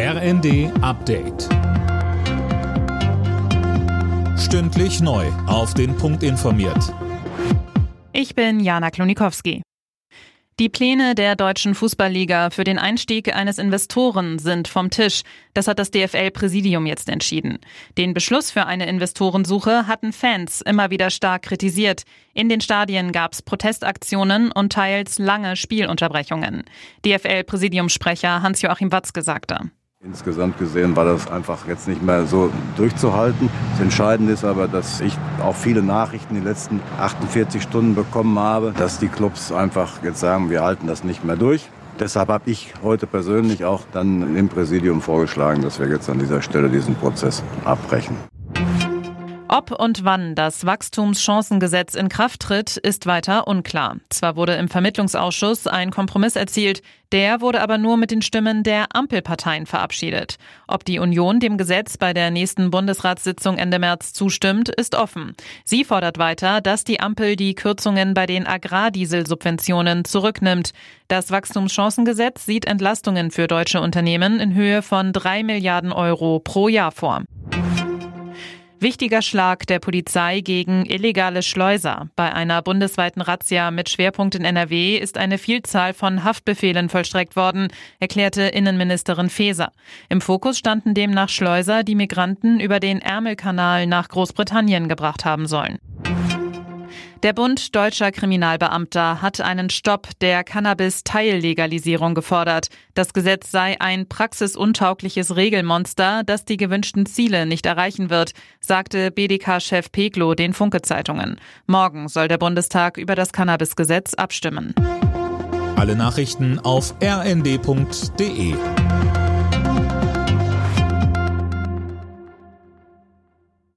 RND Update. Stündlich neu. Auf den Punkt informiert. Ich bin Jana Klonikowski. Die Pläne der deutschen Fußballliga für den Einstieg eines Investoren sind vom Tisch. Das hat das DFL-Präsidium jetzt entschieden. Den Beschluss für eine Investorensuche hatten Fans immer wieder stark kritisiert. In den Stadien gab es Protestaktionen und teils lange Spielunterbrechungen. DFL-Präsidiumssprecher Hans-Joachim Watzke sagte. Insgesamt gesehen war das einfach jetzt nicht mehr so durchzuhalten. Das Entscheidende ist aber, dass ich auch viele Nachrichten in den letzten 48 Stunden bekommen habe, dass die Clubs einfach jetzt sagen, wir halten das nicht mehr durch. Deshalb habe ich heute persönlich auch dann im Präsidium vorgeschlagen, dass wir jetzt an dieser Stelle diesen Prozess abbrechen. Ob und wann das Wachstumschancengesetz in Kraft tritt, ist weiter unklar. Zwar wurde im Vermittlungsausschuss ein Kompromiss erzielt, der wurde aber nur mit den Stimmen der Ampelparteien verabschiedet. Ob die Union dem Gesetz bei der nächsten Bundesratssitzung Ende März zustimmt, ist offen. Sie fordert weiter, dass die Ampel die Kürzungen bei den Agrardieselsubventionen zurücknimmt. Das Wachstumschancengesetz sieht Entlastungen für deutsche Unternehmen in Höhe von drei Milliarden Euro pro Jahr vor. Wichtiger Schlag der Polizei gegen illegale Schleuser. Bei einer bundesweiten Razzia mit Schwerpunkt in NRW ist eine Vielzahl von Haftbefehlen vollstreckt worden, erklärte Innenministerin Faeser. Im Fokus standen demnach Schleuser, die Migranten über den Ärmelkanal nach Großbritannien gebracht haben sollen. Der Bund deutscher Kriminalbeamter hat einen Stopp der Cannabis-Teillegalisierung gefordert. Das Gesetz sei ein praxisuntaugliches Regelmonster, das die gewünschten Ziele nicht erreichen wird, sagte BDK-Chef Peglo den Funke-Zeitungen. Morgen soll der Bundestag über das Cannabis-Gesetz abstimmen. Alle Nachrichten auf rnd.de